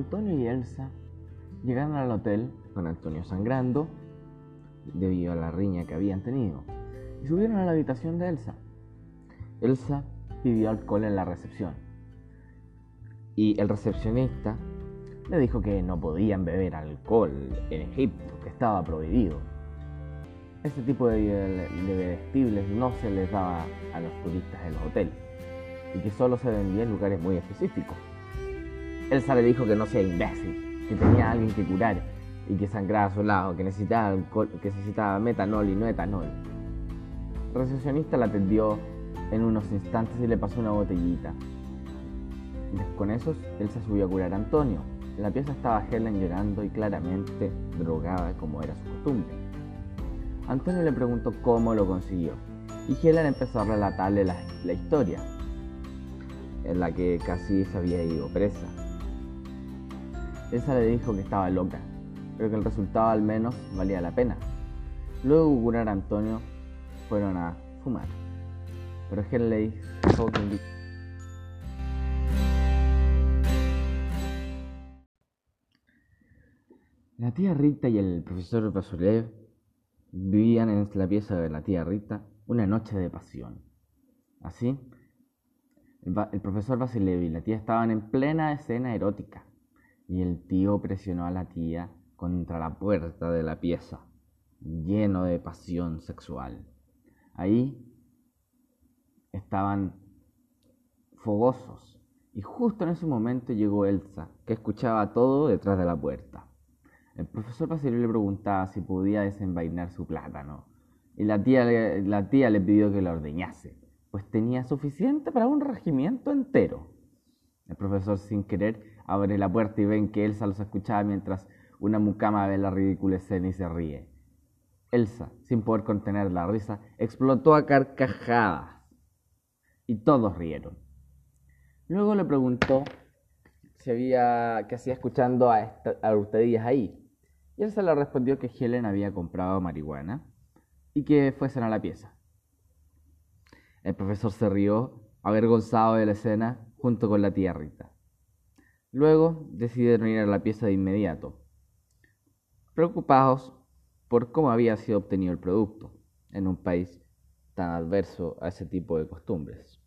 Antonio y Elsa llegaron al hotel con Antonio sangrando debido a la riña que habían tenido y subieron a la habitación de Elsa. Elsa pidió alcohol en la recepción y el recepcionista le dijo que no podían beber alcohol en Egipto, que estaba prohibido. Este tipo de, bebestibles no se les daba a los turistas en los hoteles y que solo se vendía en lugares muy específicos. Elsa le dijo que no sea imbécil, que tenía a alguien que curar y que sangraba a su lado, que necesitaba, que necesitaba metanol y no etanol. El recepcionista la atendió en unos instantes y le pasó una botellita. Con esos, Elsa subió a curar a Antonio. En la pieza estaba Helen llorando y claramente drogada como era su costumbre. Antonio le preguntó cómo lo consiguió y Helen empezó a relatarle la, la historia en la que casi se había ido presa. Elsa le dijo que estaba loca, pero que el resultado al menos valía la pena. Luego Gunar y Antonio fueron a fumar, pero Helen le dijo que La tía Rita y el profesor Vasulev vivían en la pieza de la tía Rita una noche de pasión. Así, el, profesor Vasilev y la tía estaban en plena escena erótica y el tío presionó a la tía contra la puerta de la pieza, lleno de pasión sexual. Ahí estaban fogosos y justo en ese momento llegó Elsa, que escuchaba todo detrás de la puerta. El profesor Basilio le preguntaba si podía desenvainar su plátano y la tía, la tía le pidió que la ordeñase, pues tenía suficiente para un regimiento entero. El profesor sin querer abre la puerta y ven que Elsa los escuchaba mientras una mucama ve la ridícula escena y se ríe. Elsa, sin poder contener la risa, explotó a carcajadas y todos rieron. Luego le preguntó si había, qué hacía escuchando a, esta, ahí. Y Elsa le respondió que Helen había comprado marihuana y que fuesen a la pieza. El profesor se rió, avergonzado de la escena, junto con la tía Rita. Luego decidieron ir a la pieza de inmediato, preocupados por cómo había sido obtenido el producto en un país tan adverso a ese tipo de costumbres.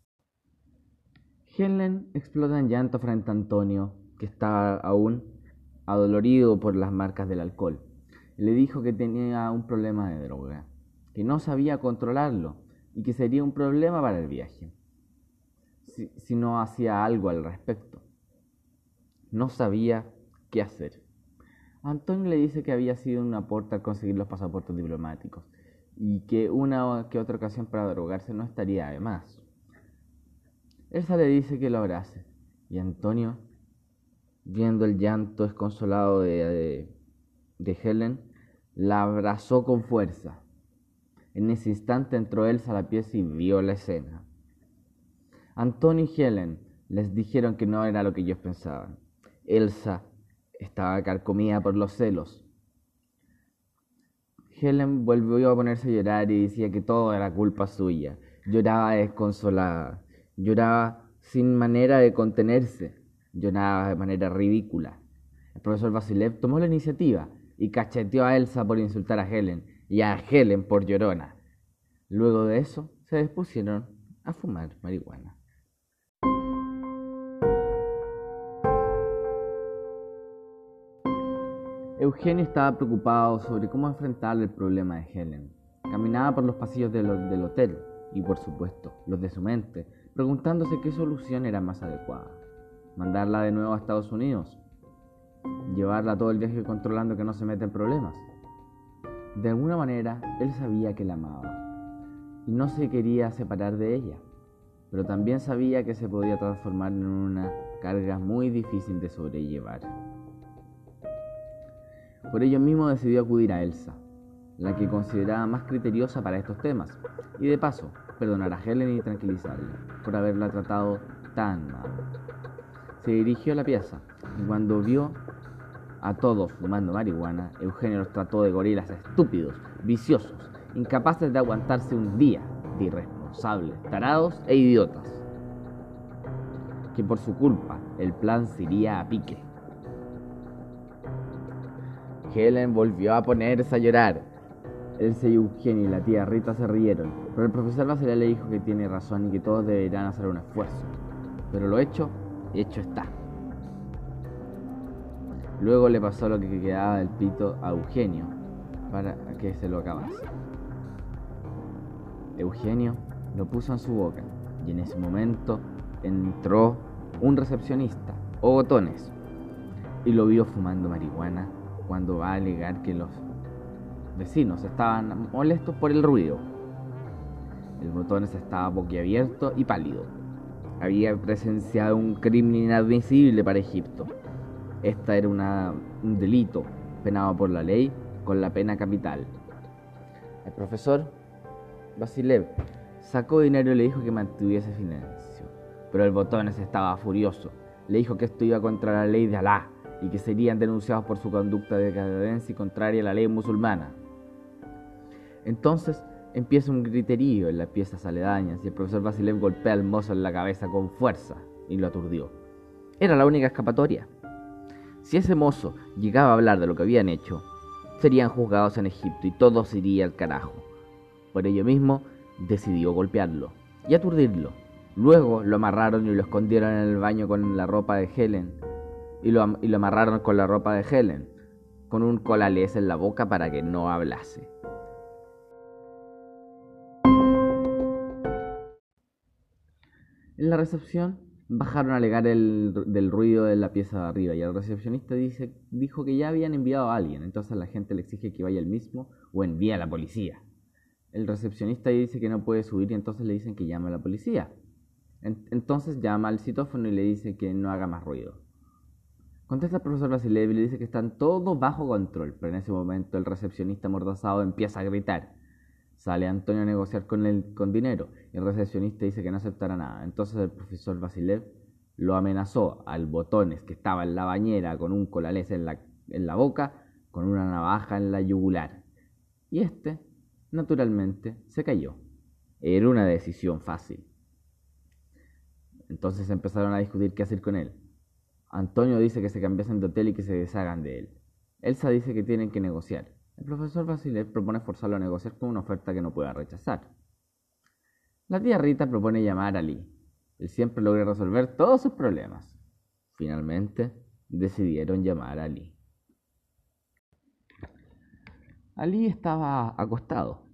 Helen explota en llanto frente a Antonio, que estaba aún adolorido por las marcas del alcohol. Le dijo que tenía un problema de droga, que no sabía controlarlo y que sería un problema para el viaje si no hacía algo al respecto no sabía qué hacer. Antonio le dice que había sido un aporte al conseguir los pasaportes diplomáticos y que una que otra ocasión para drogarse no estaría de más. Elsa le dice que lo abrace y Antonio, viendo el llanto desconsolado de, de Helen, la abrazó con fuerza. En ese instante entró Elsa a la pieza y vio la escena. Antonio y Helen les dijeron que no era lo que ellos pensaban. Elsa estaba carcomida por los celos. Helen volvió a ponerse a llorar y decía que todo era culpa suya. Lloraba desconsolada, lloraba sin manera de contenerse, lloraba de manera ridícula. El profesor Vasilev tomó la iniciativa y cacheteó a Elsa por insultar a Helen y a Helen por llorona. Luego de eso, se dispusieron a fumar marihuana. Eugenio estaba preocupado sobre cómo enfrentar el problema de Helen. Caminaba por los pasillos del, hotel y, por supuesto, los de su mente, preguntándose qué solución era más adecuada. Mandarla de nuevo a Estados Unidos. Llevarla todo el viaje controlando que no se mete en problemas. De alguna manera, él sabía que la amaba y no se quería separar de ella, pero también sabía que se podía transformar en una carga muy difícil de sobrellevar. Por ello mismo decidió acudir a Elsa, la que consideraba más criteriosa para estos temas, y de paso perdonar a Helen y tranquilizarla por haberla tratado tan mal. Se dirigió a la pieza y cuando vio a todos fumando marihuana, Eugenio los trató de gorilas estúpidos, viciosos, incapaces de aguantarse un día, de irresponsables, tarados e idiotas. Que por su culpa el plan se iría a pique. Helen volvió a ponerse a llorar. Elsa y Eugenio y la tía Rita se rieron, pero el profesor Basilea le dijo que tiene razón y que todos deberían hacer un esfuerzo. Pero lo hecho, hecho está. Luego le pasó lo que quedaba del pito a Eugenio para que se lo acabase. Eugenio lo puso en su boca y en ese momento entró un recepcionista o botones y lo vio fumando marihuana cuando va a alegar que los vecinos estaban molestos por el ruido. El botones estaba boquiabierto y pálido. Había presenciado un crimen inadmisible para Egipto. Esta era un delito penado por la ley con la pena capital. El profesor Basilev sacó dinero y le dijo que mantuviese silencio. Pero el botones estaba furioso. Le dijo que esto iba contra la ley de Alá y que serían denunciados por su conducta de decadencia y contraria a la ley musulmana. Entonces empieza un griterío en las piezas aledañas y el profesor Basilev golpea al mozo en la cabeza con fuerza y lo aturdió. Era la única escapatoria. Si ese mozo llegaba a hablar de lo que habían hecho, serían juzgados en Egipto y todo se iría al carajo. Por ello mismo, decidió golpearlo y aturdirlo. Luego lo amarraron y lo escondieron en el baño con la ropa de Helen y lo, amarraron con la ropa de Helen, con un colalés en la boca para que no hablase. En la recepción bajaron a alegar el, del ruido de la pieza de arriba y el recepcionista dice, dijo que ya habían enviado a alguien, entonces la gente le exige que vaya él mismo o envíe a la policía. El recepcionista dice que no puede subir y entonces le dicen que llame a la policía. entonces llama al citófono y le dice que no haga más ruido. Contesta el profesor Basilev y le dice que están todos bajo control, pero en ese momento el recepcionista amordazado empieza a gritar. Sale Antonio a negociar con él con dinero y el recepcionista dice que no aceptará nada. Entonces el profesor Basilev lo amenazó al botones que estaba en la bañera con un colalés en la, en la boca, con una navaja en la yugular. Y este, naturalmente, se cayó. Era una decisión fácil. Entonces empezaron a discutir qué hacer con él. Antonio dice que se cambiasen de hotel y que se deshagan de él. Elsa dice que tienen que negociar. El profesor Basilev propone forzarlo a negociar con una oferta que no pueda rechazar. La tía Rita propone llamar a Lee. Él siempre logra resolver todos sus problemas. Finalmente, decidieron llamar a Lee. Ali estaba acostado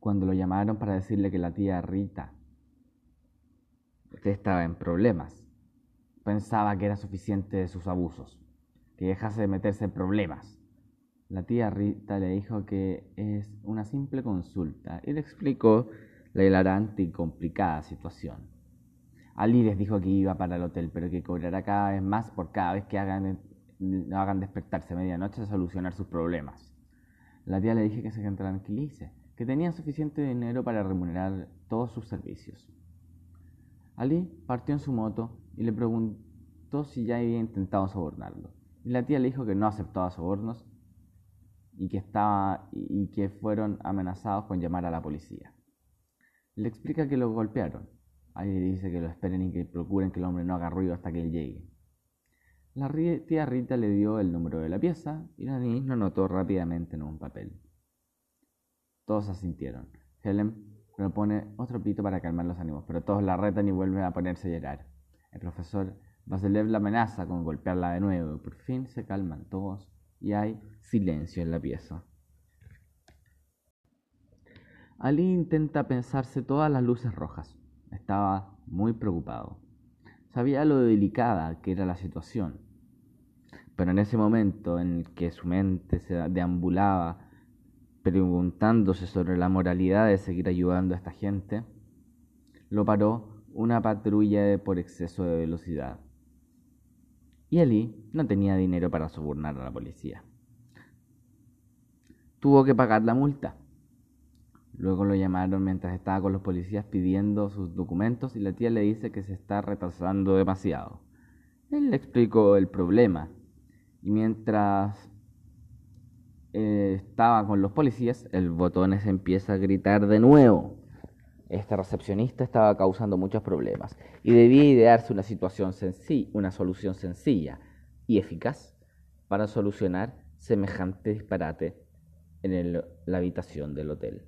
cuando lo llamaron para decirle que la tía Rita estaba en problemas pensaba que era suficiente de sus abusos, que dejase de meterse en problemas. La tía Rita le dijo que es una simple consulta y le explicó la hilarante y complicada situación. Ali les dijo que iba para el hotel, pero que cobrará cada vez más por cada vez que hagan, hagan despertarse a medianoche a solucionar sus problemas. La tía le dije que se tranquilice, que tenía suficiente dinero para remunerar todos sus servicios. Ali partió en su moto y le preguntó si ya había intentado sobornarlo. Y la tía le dijo que no aceptaba sobornos y que, estaba, y que fueron amenazados con llamar a la policía. Le explica que lo golpearon. Ahí le dice que lo esperen y que procuren que el hombre no haga ruido hasta que él llegue. La tía Rita le dio el número de la pieza y la niña lo anotó rápidamente en un papel. Todos asintieron. Helen propone otro pito para calmar los ánimos, pero todos la retan y vuelven a ponerse a llorar. El profesor Basilev la amenaza con golpearla de nuevo. Por fin se calman todos y hay silencio en la pieza. Ali intenta pensarse todas las luces rojas. Estaba muy preocupado. Sabía lo delicada que era la situación. Pero en ese momento en el que su mente se deambulaba preguntándose sobre la moralidad de seguir ayudando a esta gente, lo paró una patrulla por exceso de velocidad. Y Ali no tenía dinero para sobornar a la policía. Tuvo que pagar la multa. Luego lo llamaron mientras estaba con los policías pidiendo sus documentos y la tía le dice que se está retrasando demasiado. Él le explicó el problema y mientras eh, estaba con los policías, el botones empieza a gritar de nuevo. Este recepcionista estaba causando muchos problemas y debía idearse una situación sencilla, una solución sencilla y eficaz para solucionar semejante disparate en la habitación del hotel.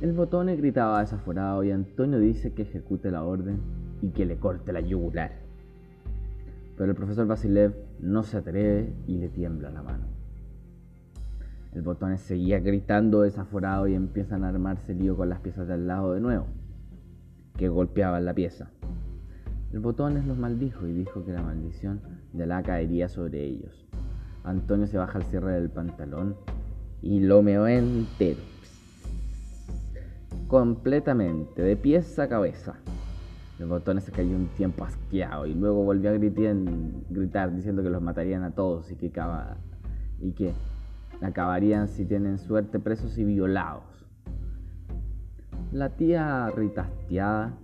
El botón gritaba desaforado y Antonio dice que ejecute la orden y que le corte la yugular. Pero el profesor Basilev no se atreve y le tiembla la mano. El botón seguía gritando desaforado y empiezan a armarse lío con las piezas de al lado de nuevo, que golpeaban la pieza. El botones los maldijo y dijo que la maldición de la caería sobre ellos. Antonio se baja el cierre del pantalón y lo meó entero completamente, de pies a cabeza. El botones se cayó un tiempo asqueado y luego volvió a gritar, gritar diciendo que los matarían a todos y que, y que acabarían si tienen suerte presos y violados. La tía ritasteada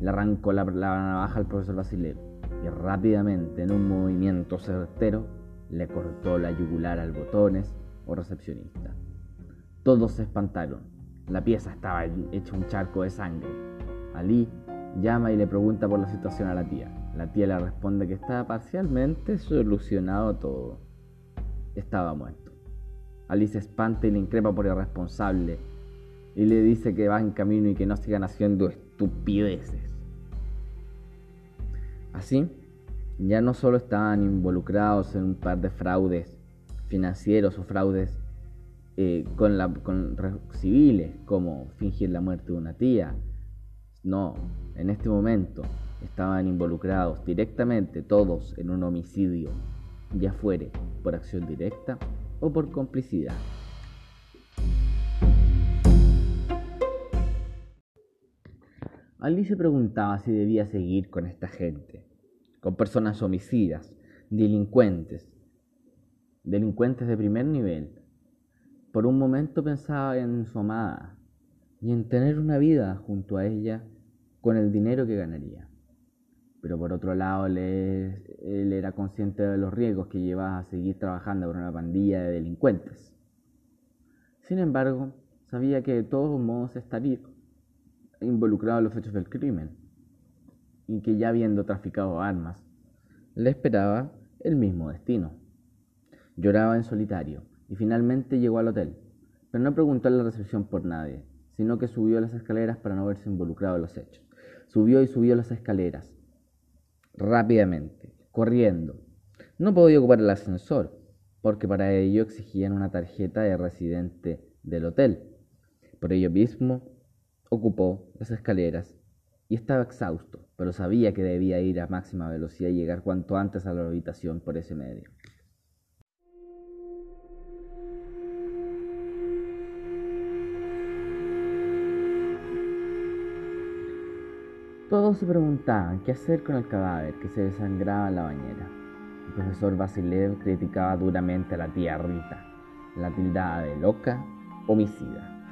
le arrancó la, navaja al profesor Basilev y rápidamente, en un movimiento certero, le cortó la yugular al botones o recepcionista. Todos se espantaron la pieza estaba hecha un charco de sangre. Ali llama y le pregunta por la situación a la tía. La tía le responde que estaba parcialmente solucionado todo. Estaba muerto. Ali se espanta y le increpa por irresponsable y le dice que va en camino y que no sigan haciendo estupideces. Así, ya no solo estaban involucrados en un par de fraudes financieros o fraudes eh, con, la, con civiles, como fingir la muerte de una tía. No, en este momento estaban involucrados directamente todos en un homicidio, ya fuere por acción directa o por complicidad. Ali se preguntaba si debía seguir con esta gente, con personas homicidas, delincuentes, delincuentes de primer nivel, por un momento pensaba en su amada y en tener una vida junto a ella con el dinero que ganaría. Pero por otro lado, él, era consciente de los riesgos que llevaba a seguir trabajando con una pandilla de delincuentes. Sin embargo, sabía que de todos modos estaría involucrado en los hechos del crimen y que ya habiendo traficado armas, le esperaba el mismo destino. Lloraba en solitario y finalmente llegó al hotel, pero no preguntó en la recepción por nadie, sino que subió las escaleras para no verse involucrado en los hechos. Subió y subió las escaleras, rápidamente, corriendo. No podía ocupar el ascensor, porque para ello exigían una tarjeta de residente del hotel. Por ello mismo, ocupó las escaleras y estaba exhausto, pero sabía que debía ir a máxima velocidad y llegar cuanto antes a la habitación por ese medio. Todos se preguntaban qué hacer con el cadáver que se desangraba en la bañera. El profesor Basilev criticaba duramente a la tía Rita, la tildada de loca, homicida,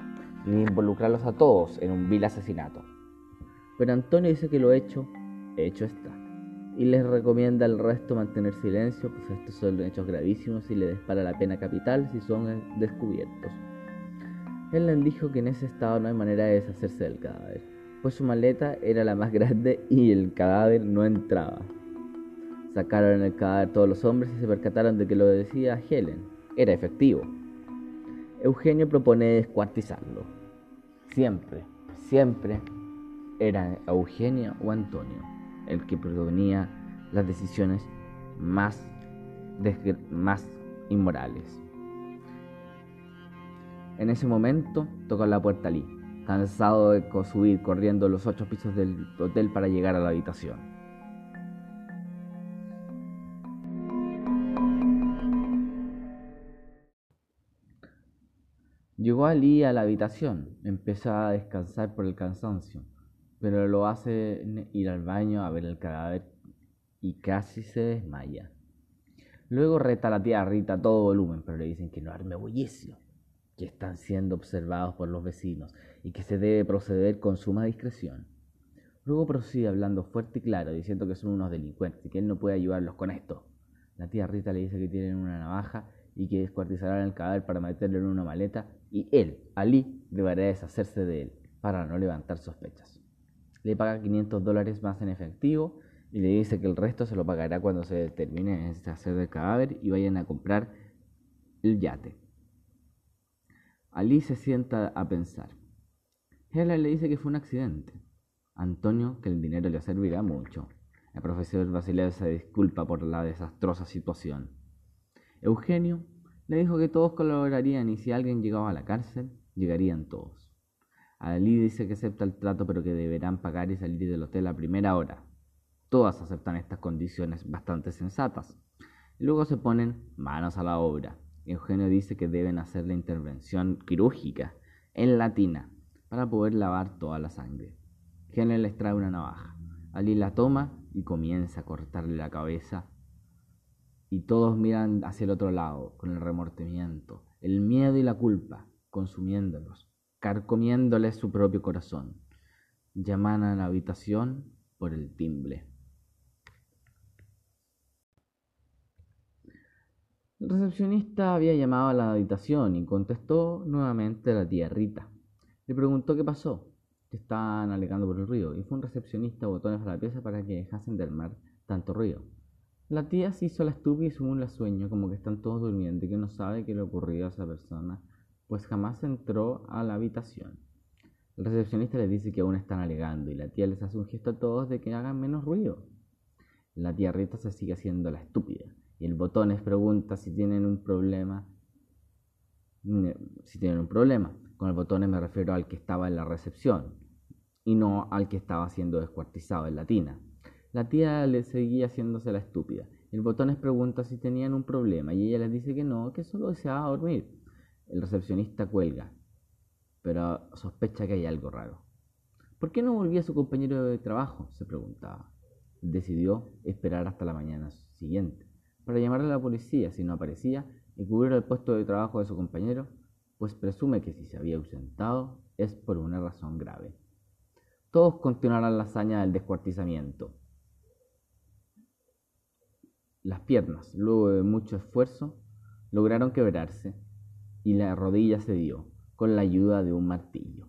y de involucrarlos a todos en un vil asesinato. Pero Antonio dice que lo hecho, hecho está, y les recomienda al resto mantener silencio, pues estos son hechos gravísimos y le dispara la pena capital si son descubiertos. Él les dijo que en ese estado no hay manera de deshacerse del cadáver pues su maleta era la más grande y el cadáver no entraba. Sacaron el cadáver todos los hombres y se percataron de que lo decía Helen era efectivo. Eugenio propone descuartizarlo. Siempre, siempre era Eugenio o Antonio el que proponía las decisiones más, más inmorales. En ese momento tocó la puerta Lee cansado de subir corriendo los ocho pisos del hotel para llegar a la habitación. Llegó Ali a la habitación, empezó a descansar por el cansancio, pero lo hace ir al baño a ver el cadáver y casi se desmaya. Luego reta a la tía Rita a todo volumen, pero le dicen que no arme bullicio, que están siendo observados por los vecinos y que se debe proceder con suma discreción. Luego prosigue hablando fuerte y claro, diciendo que son unos delincuentes y que él no puede ayudarlos con esto. La tía Rita le dice que tienen una navaja y que descuartizarán el cadáver para meterlo en una maleta y él, Ali, deberá deshacerse de él para no levantar sospechas. le paga 500 dólares más en efectivo y le dice que el resto se lo pagará cuando se termine de hacer el cadáver y vayan a comprar el yate. Ali se sienta a pensar. Helen le dice que fue un accidente. Antonio que el dinero le servirá mucho. El profesor Basileo se disculpa por la desastrosa situación. Eugenio le dijo que todos colaborarían y si alguien llegaba a la cárcel, llegarían todos. Ali dice que acepta el trato pero que deberán pagar y salir del hotel a primera hora. Todas aceptan estas condiciones bastante sensatas. Luego se ponen manos a la obra. Eugenio dice que deben hacer la intervención quirúrgica en la tina para poder lavar toda la sangre. Helen les trae una navaja. Ali la toma y comienza a cortarle la cabeza. Y todos miran hacia el otro lado, con el remordimiento, el miedo y la culpa, consumiéndolos, carcomiéndoles su propio corazón. Llaman a la habitación por el timbre. El recepcionista había llamado a la habitación y contestó nuevamente la tía Rita. Le preguntó qué pasó, que estaban alegando por el ruido, y fue un recepcionista botones a la pieza para que dejasen del mar tanto ruido. La tía se hizo la estúpida y según la sueño, como que están todos durmiendo y que no sabe qué le ocurrió a esa persona, pues jamás entró a la habitación. El recepcionista le dice que aún están alegando y la tía les hace un gesto a todos de que hagan menos ruido. La tía Rita se sigue haciendo la estúpida y el botones pregunta si tienen un problema. Si tienen un problema. Con el botones me refiero al que estaba en la recepción y no al que estaba siendo descuartizado en la tina. La tía le seguía haciéndose la estúpida. El botones pregunta si tenían un problema y ella les dice que no, que solo deseaba dormir. El recepcionista cuelga, pero sospecha que hay algo raro. ¿Por qué no volvía su compañero de trabajo? se preguntaba. Decidió esperar hasta la mañana siguiente para llamarle a la policía si no aparecía y cubrir el puesto de trabajo de su compañero, pues presume que si se había ausentado es por una razón grave. Todos continuarán la hazaña del descuartizamiento. Las piernas, luego de mucho esfuerzo, lograron quebrarse y la rodilla se dio con la ayuda de un martillo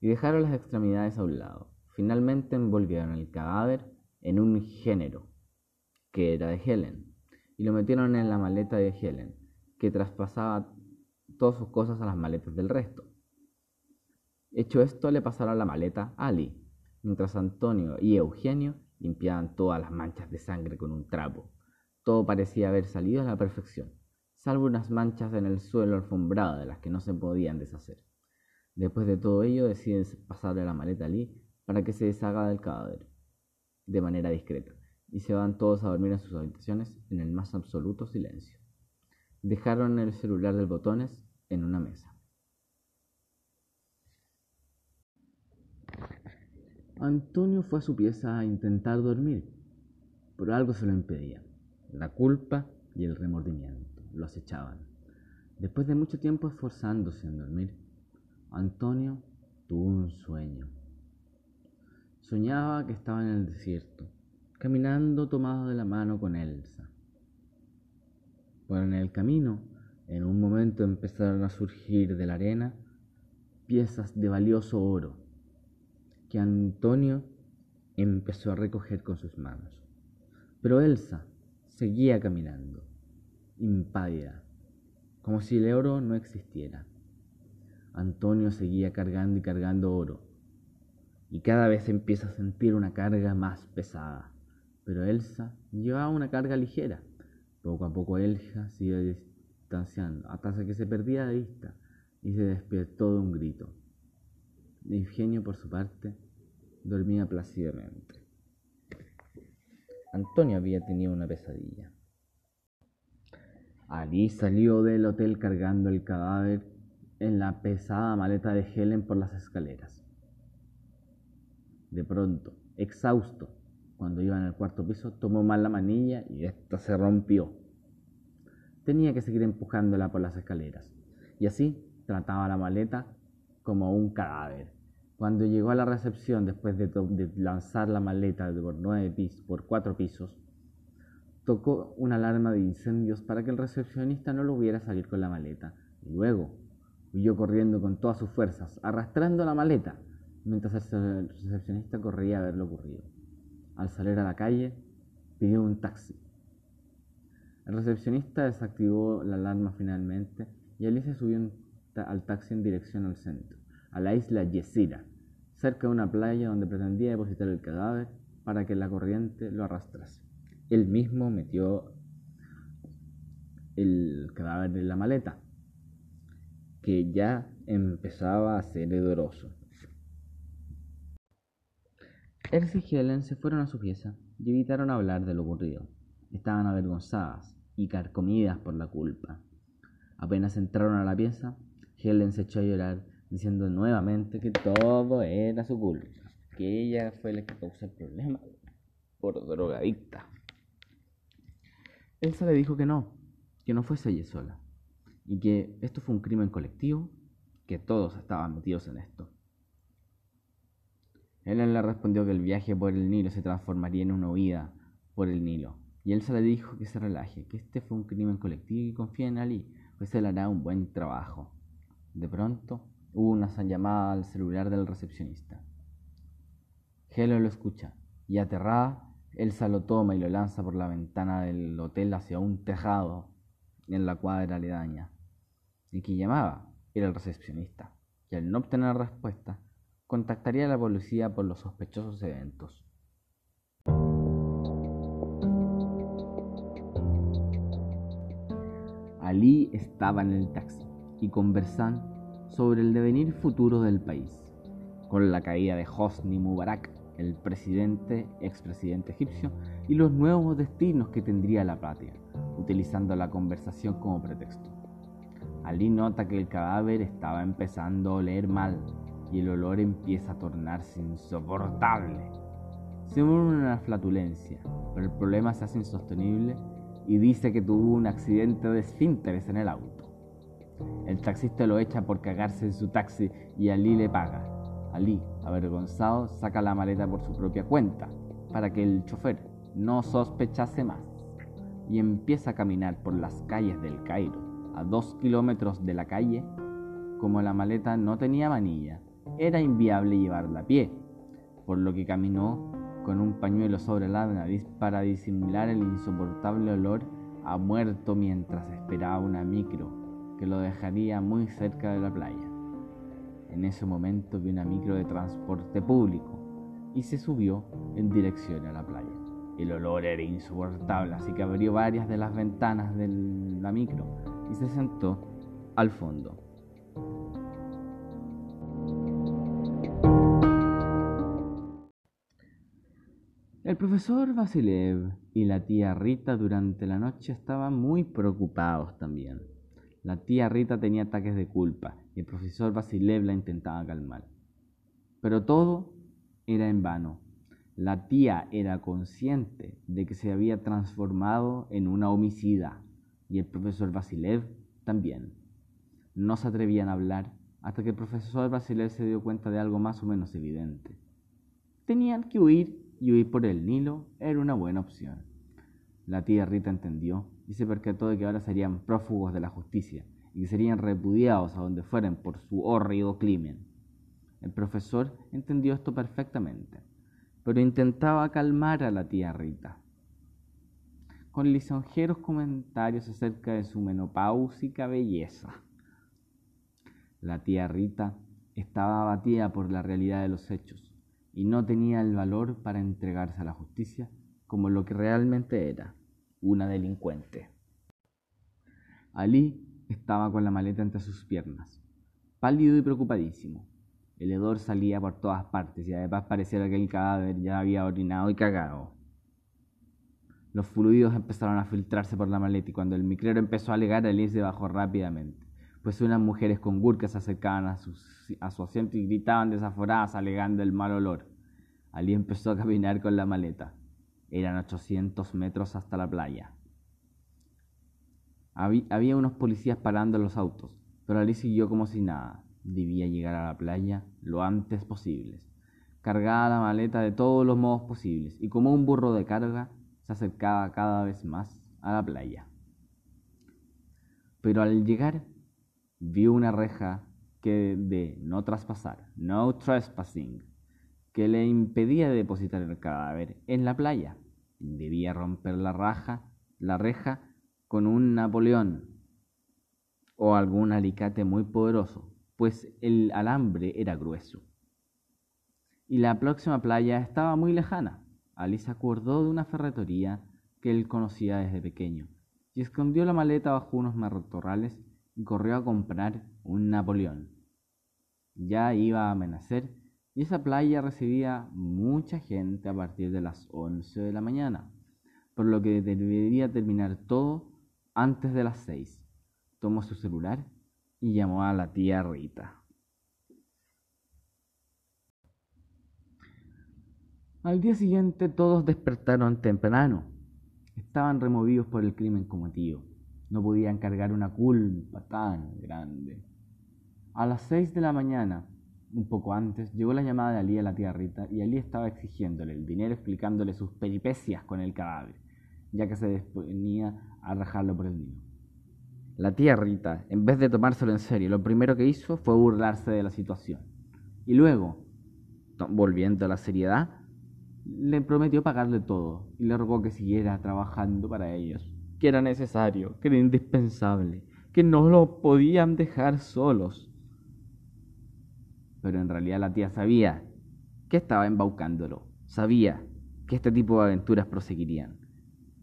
y dejaron las extremidades a un lado. Finalmente envolvieron el cadáver en un género que era de Helen y lo metieron en la maleta de Helen, que traspasaba todas sus cosas a las maletas del resto. Hecho esto, le pasaron la maleta a Ali, mientras Antonio y Eugenio limpiaban todas las manchas de sangre con un trapo. Todo parecía haber salido a la perfección, salvo unas manchas en el suelo alfombrado de las que no se podían deshacer. Después de todo ello, deciden pasarle la maleta a Ali para que se deshaga del cadáver, de manera discreta y se van todos a dormir en sus habitaciones en el más absoluto silencio. Dejaron el celular del botones en una mesa. Antonio fue a su pieza a intentar dormir, pero algo se lo impedía. La culpa y el remordimiento lo acechaban. Después de mucho tiempo esforzándose en dormir, Antonio tuvo un sueño. Soñaba que estaba en el desierto caminando tomado de la mano con Elsa. Por en el camino, en un momento empezaron a surgir de la arena piezas de valioso oro que Antonio empezó a recoger con sus manos. Pero Elsa seguía caminando, impávida, como si el oro no existiera. Antonio seguía cargando y cargando oro, y cada vez empieza a sentir una carga más pesada pero Elsa llevaba una carga ligera. Poco a poco Elsa se iba distanciando hasta que se perdía de vista y se despertó de un grito. Ingenio, por su parte, dormía plácidamente. Antonio había tenido una pesadilla. Ali salió del hotel cargando el cadáver en la pesada maleta de Helen por las escaleras. De pronto, exhausto, cuando iba en el cuarto piso, tomó mal la manilla y ésta se rompió. Tenía que seguir empujándola por las escaleras. Y así trataba la maleta como un cadáver. Cuando llegó a la recepción, después de, lanzar la maleta por, nueve pisos, por cuatro pisos, tocó una alarma de incendios para que el recepcionista no lo hubiera salir con la maleta. Y luego huyó corriendo con todas sus fuerzas, arrastrando la maleta mientras el recepcionista corría a ver lo ocurrido. Al salir a la calle, pidió un taxi. El recepcionista desactivó la alarma finalmente y Alicia subió al taxi en dirección al centro, a la isla Yesira, cerca de una playa donde pretendía depositar el cadáver para que la corriente lo arrastrase. Él mismo metió el cadáver en la maleta, que ya empezaba a ser hedoroso. Elsie y Helen se fueron a su pieza y evitaron hablar de lo ocurrido. Estaban avergonzadas y carcomidas por la culpa. Apenas entraron a la pieza, Helen se echó a llorar diciendo nuevamente que todo era su culpa, que ella fue la que causó el problema por drogadicta. Elsa le dijo que no, que no fuese ella sola, y que esto fue un crimen colectivo, que todos estaban metidos en esto. Helen le respondió que el viaje por el Nilo se transformaría en una huida por el Nilo, y Elsa le dijo que se relaje, que este fue un crimen colectivo y confía en Ali, pues él hará un buen trabajo. De pronto, hubo una llamada al celular del recepcionista. Helen lo escucha, y aterrada, Elsa lo toma y lo lanza por la ventana del hotel hacia un tejado en la cuadra aledaña. Y quien llamaba era el recepcionista, que al no obtener respuesta, contactaría a la policía por los sospechosos eventos. Ali estaba en el taxi y conversan sobre el devenir futuro del país. Con la caída de Hosni Mubarak, el presidente, expresidente egipcio, y los nuevos destinos que tendría la patria, utilizando la conversación como pretexto. Ali nota que el cadáver estaba empezando a oler mal y el olor empieza a tornarse insoportable. Se muere una flatulencia, pero el problema se hace insostenible y dice que tuvo un accidente de esfínteres en el auto. El taxista lo echa por cagarse en su taxi y Ali le paga. Ali, avergonzado, saca la maleta por su propia cuenta para que el chofer no sospechase más y empieza a caminar por las calles del Cairo, a dos kilómetros de la calle. Como la maleta no tenía manilla, era inviable llevarla a pie, por lo que caminó con un pañuelo sobre la nariz para disimular el insoportable olor a muerto mientras esperaba una micro que lo dejaría muy cerca de la playa. En ese momento vio una micro de transporte público y se subió en dirección a la playa. El olor era insoportable, así que abrió varias de las ventanas de la micro y se sentó al fondo. El profesor Vasilev y la tía Rita durante la noche estaban muy preocupados también. La tía Rita tenía ataques de culpa y el profesor Vasilev la intentaba calmar. Pero todo era en vano. La tía era consciente de que se había transformado en una homicida y el profesor Vasilev también. No se atrevían a hablar hasta que el profesor Vasilev se dio cuenta de algo más o menos evidente. Tenían que huir y huir por el Nilo era una buena opción. La tía Rita entendió y se percató de que ahora serían prófugos de la justicia y que serían repudiados a donde fueran por su horrido crimen. El profesor entendió esto perfectamente, pero intentaba calmar a la tía Rita. Con lisonjeros comentarios acerca de su menopáusica belleza. La tía Rita estaba abatida por la realidad de los hechos y no tenía el valor para entregarse a la justicia como lo que realmente era, una delincuente. Ali estaba con la maleta entre sus piernas, pálido y preocupadísimo. El hedor salía por todas partes y además pareciera que el cadáver ya había orinado y cagado. Los fluidos empezaron a filtrarse por la maleta y cuando el micrero empezó a alegar, Ali se bajó rápidamente pues unas mujeres con burkas se acercaban a su, a su asiento y gritaban desaforadas alegando el mal olor. Ali empezó a caminar con la maleta. Eran 800 metros hasta la playa. Había unos policías parando los autos, pero Ali siguió como si nada. Debía llegar a la playa lo antes posible. Cargaba la maleta de todos los modos posibles y como un burro de carga se acercaba cada vez más a la playa. Pero al llegar vio una reja que de no traspasar, no trespassing, que le impedía depositar el cadáver en la playa. Debía romper la raja, la reja con un Napoleón o algún alicate muy poderoso, pues el alambre era grueso. Y la próxima playa estaba muy lejana. Alice acordó de una ferretería que él conocía desde pequeño y escondió la maleta bajo unos matorrales corrió a comprar un Napoleón. Ya iba a amanecer y esa playa recibía mucha gente a partir de las 11 de la mañana, por lo que debería terminar todo antes de las 6. Tomó su celular y llamó a la tía Rita. Al día siguiente todos despertaron temprano. Estaban removidos por el crimen cometido. No podían cargar una culpa tan grande. A las seis de la mañana, un poco antes, llegó la llamada de Ali a la tía Rita y Ali estaba exigiéndole el dinero explicándole sus peripecias con el cadáver, ya que se disponía a rajarlo por el niño. La tía Rita, en vez de tomárselo en serio, lo primero que hizo fue burlarse de la situación. Y luego, volviendo a la seriedad, le prometió pagarle todo y le rogó que siguiera trabajando para ellos, que era necesario, que era indispensable, que no lo podían dejar solos. Pero en realidad la tía sabía que estaba embaucándolo, sabía que este tipo de aventuras proseguirían.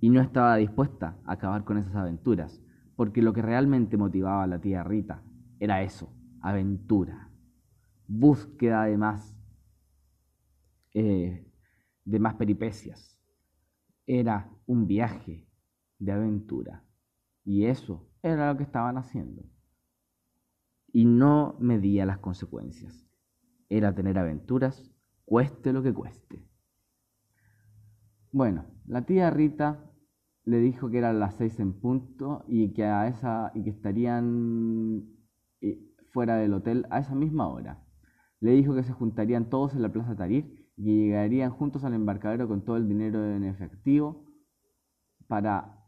Y no estaba dispuesta a acabar con esas aventuras, porque lo que realmente motivaba a la tía Rita era eso, aventura, búsqueda de más, eh, de más peripecias, era un viaje de aventura y eso era lo que estaban haciendo y no medía las consecuencias era tener aventuras, cueste lo que cueste. Bueno, la tía Rita le dijo que eran las seis en punto y que, a esa, y que estarían eh, fuera del hotel a esa misma hora. Le dijo que se juntarían todos en la Plaza Tarir y llegarían juntos al embarcadero con todo el dinero en efectivo para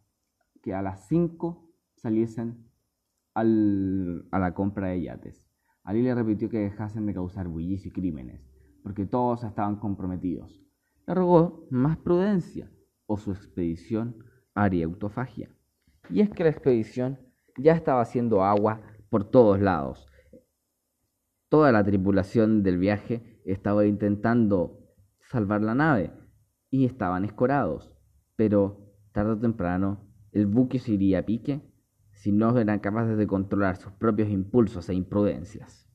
que a las cinco saliesen a la compra de yates. Ali le repitió que dejasen de causar bullicio y crímenes, porque todos estaban comprometidos. Le rogó más prudencia, o su expedición haría autofagia. Y es que la expedición ya estaba haciendo agua por todos lados. Toda la tripulación del viaje estaba intentando salvar la nave y estaban escorados, pero tarde o temprano el buque se iría a pique si no eran capaces de controlar sus propios impulsos e imprudencias.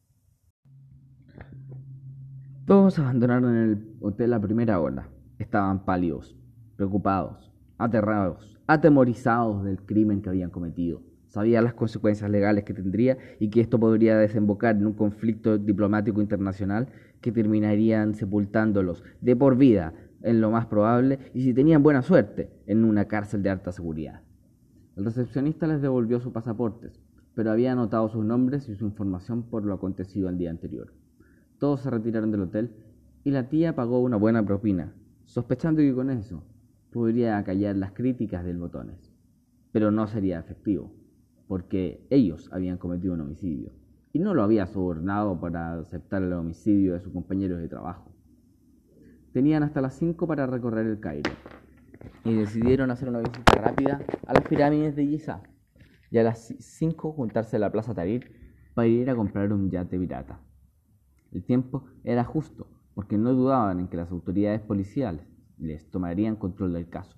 Todos abandonaron el hotel a primera hora. Estaban pálidos, preocupados, aterrados, atemorizados del crimen que habían cometido. Sabían las consecuencias legales que tendría y que esto podría desembocar en un conflicto diplomático internacional que terminarían sepultándolos de por vida, en lo más probable, y si tenían buena suerte, en una cárcel de alta seguridad. El recepcionista les devolvió sus pasaportes, pero había anotado sus nombres y su información por lo acontecido el día anterior. Todos se retiraron del hotel y la tía pagó una buena propina, sospechando que con eso podría acallar las críticas del botones. Pero no sería efectivo, porque ellos habían cometido un homicidio y no lo había sobornado para aceptar el homicidio de sus compañeros de trabajo. Tenían hasta las 5 para recorrer el Cairo, y decidieron hacer una visita rápida a las pirámides de Giza y a las 5 juntarse en la Plaza Tahrir para ir a comprar un yate pirata. El tiempo era justo, porque no dudaban en que las autoridades policiales les tomarían control del caso.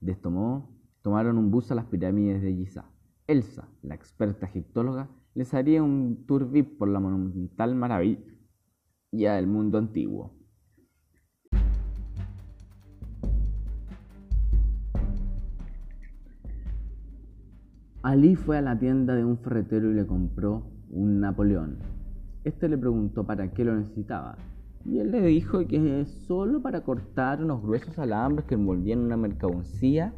De este modo, tomaron un bus a las pirámides de Giza. Elsa, la experta egiptóloga, les haría un tour VIP por la monumental maravilla del mundo antiguo. Ali fue a la tienda de un ferretero y le compró un Napoleón. Este le preguntó para qué lo necesitaba y él le dijo que solo para cortar unos gruesos alambres que envolvían una mercancía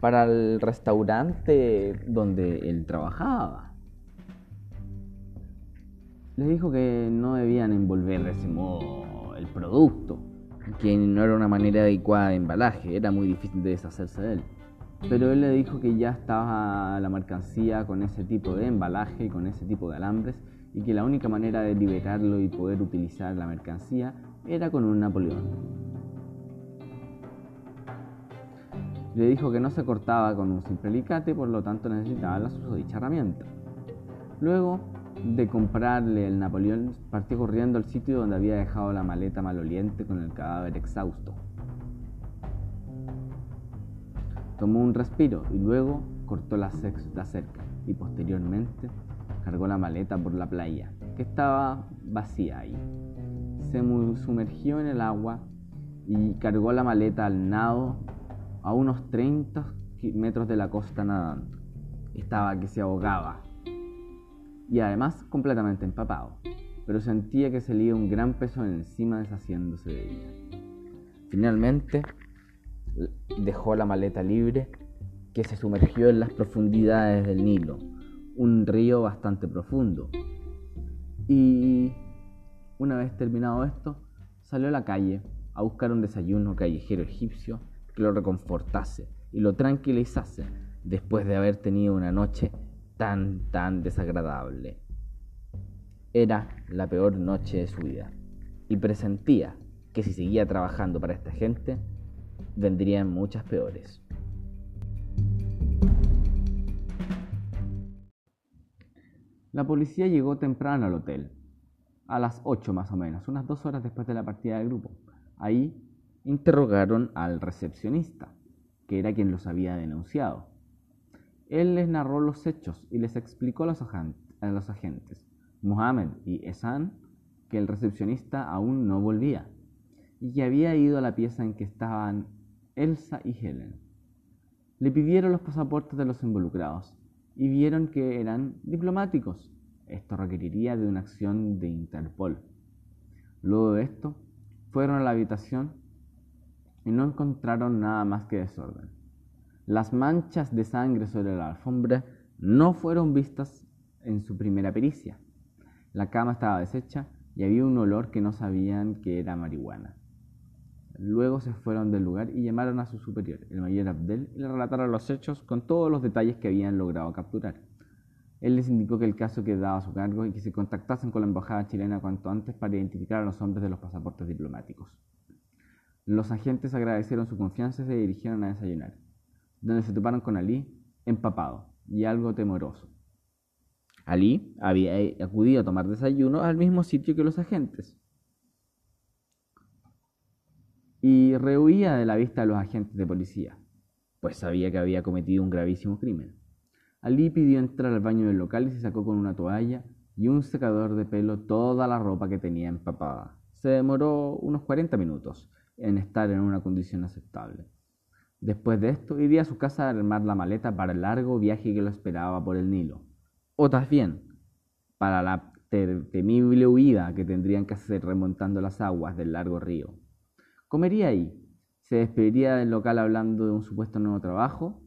para el restaurante donde él trabajaba. Le dijo que no debían envolver de ese modo el producto, que no era una manera adecuada de embalaje, era muy difícil de deshacerse de él. Pero él le dijo que ya estaba la mercancía con ese tipo de embalaje y con ese tipo de alambres y que la única manera de liberarlo y poder utilizar la mercancía era con un Napoleón. Le dijo que no se cortaba con un simple alicate, por lo tanto necesitaba la susodicha herramienta. Luego de comprarle el Napoleón, partió corriendo al sitio donde había dejado la maleta maloliente con el cadáver exhausto. Tomó un respiro y luego cortó la, cerca y posteriormente cargó la maleta por la playa, que estaba vacía ahí. Se sumergió en el agua y cargó la maleta al nado a unos 30 metros de la costa nadando. Estaba que se ahogaba y además completamente empapado, pero sentía que se le iba un gran peso encima deshaciéndose de ella. Finalmente dejó la maleta libre que se sumergió en las profundidades del Nilo, un río bastante profundo. Y una vez terminado esto, salió a la calle a buscar un desayuno callejero egipcio que lo reconfortase y lo tranquilizase después de haber tenido una noche tan, tan desagradable. Era la peor noche de su vida y presentía que si seguía trabajando para esta gente, vendrían muchas peores. La policía llegó temprano al hotel, a las 8 más o menos, unas dos horas después de la partida del grupo. Ahí interrogaron al recepcionista, que era quien los había denunciado. Él les narró los hechos y les explicó a los, agentes, Mohamed y Esan, que el recepcionista aún no volvía y que había ido a la pieza en que estaban Elsa y Helen. Le pidieron los pasaportes de los involucrados y vieron que eran diplomáticos. Esto requeriría de una acción de Interpol. Luego de esto, fueron a la habitación y no encontraron nada más que desorden. Las manchas de sangre sobre la alfombra no fueron vistas en su primera pericia. La cama estaba deshecha y había un olor que no sabían que era marihuana. Luego se fueron del lugar y llamaron a su superior, el mayor Abdel, y le relataron los hechos con todos los detalles que habían logrado capturar. Él les indicó que el caso quedaba a su cargo y que se contactasen con la embajada chilena cuanto antes para identificar a los hombres de los pasaportes diplomáticos. Los agentes agradecieron su confianza y se dirigieron a desayunar, donde se toparon con Ali, empapado y algo temoroso. Ali había acudido a tomar desayuno al mismo sitio que los agentes, y rehuía de la vista de los agentes de policía, pues sabía que había cometido un gravísimo crimen. Ali pidió entrar al baño del local y se sacó con una toalla y un secador de pelo toda la ropa que tenía empapada. Se demoró unos 40 minutos en estar en una condición aceptable. Después de esto, iría a su casa a armar la maleta para el largo viaje que lo esperaba por el Nilo. O también, para la temible huida que tendrían que hacer remontando las aguas del largo río. Comería ahí, se despediría del local hablando de un supuesto nuevo trabajo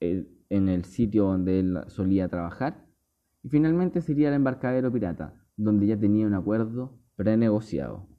eh, en el sitio donde él solía trabajar y finalmente sería el embarcadero pirata, donde ya tenía un acuerdo prenegociado.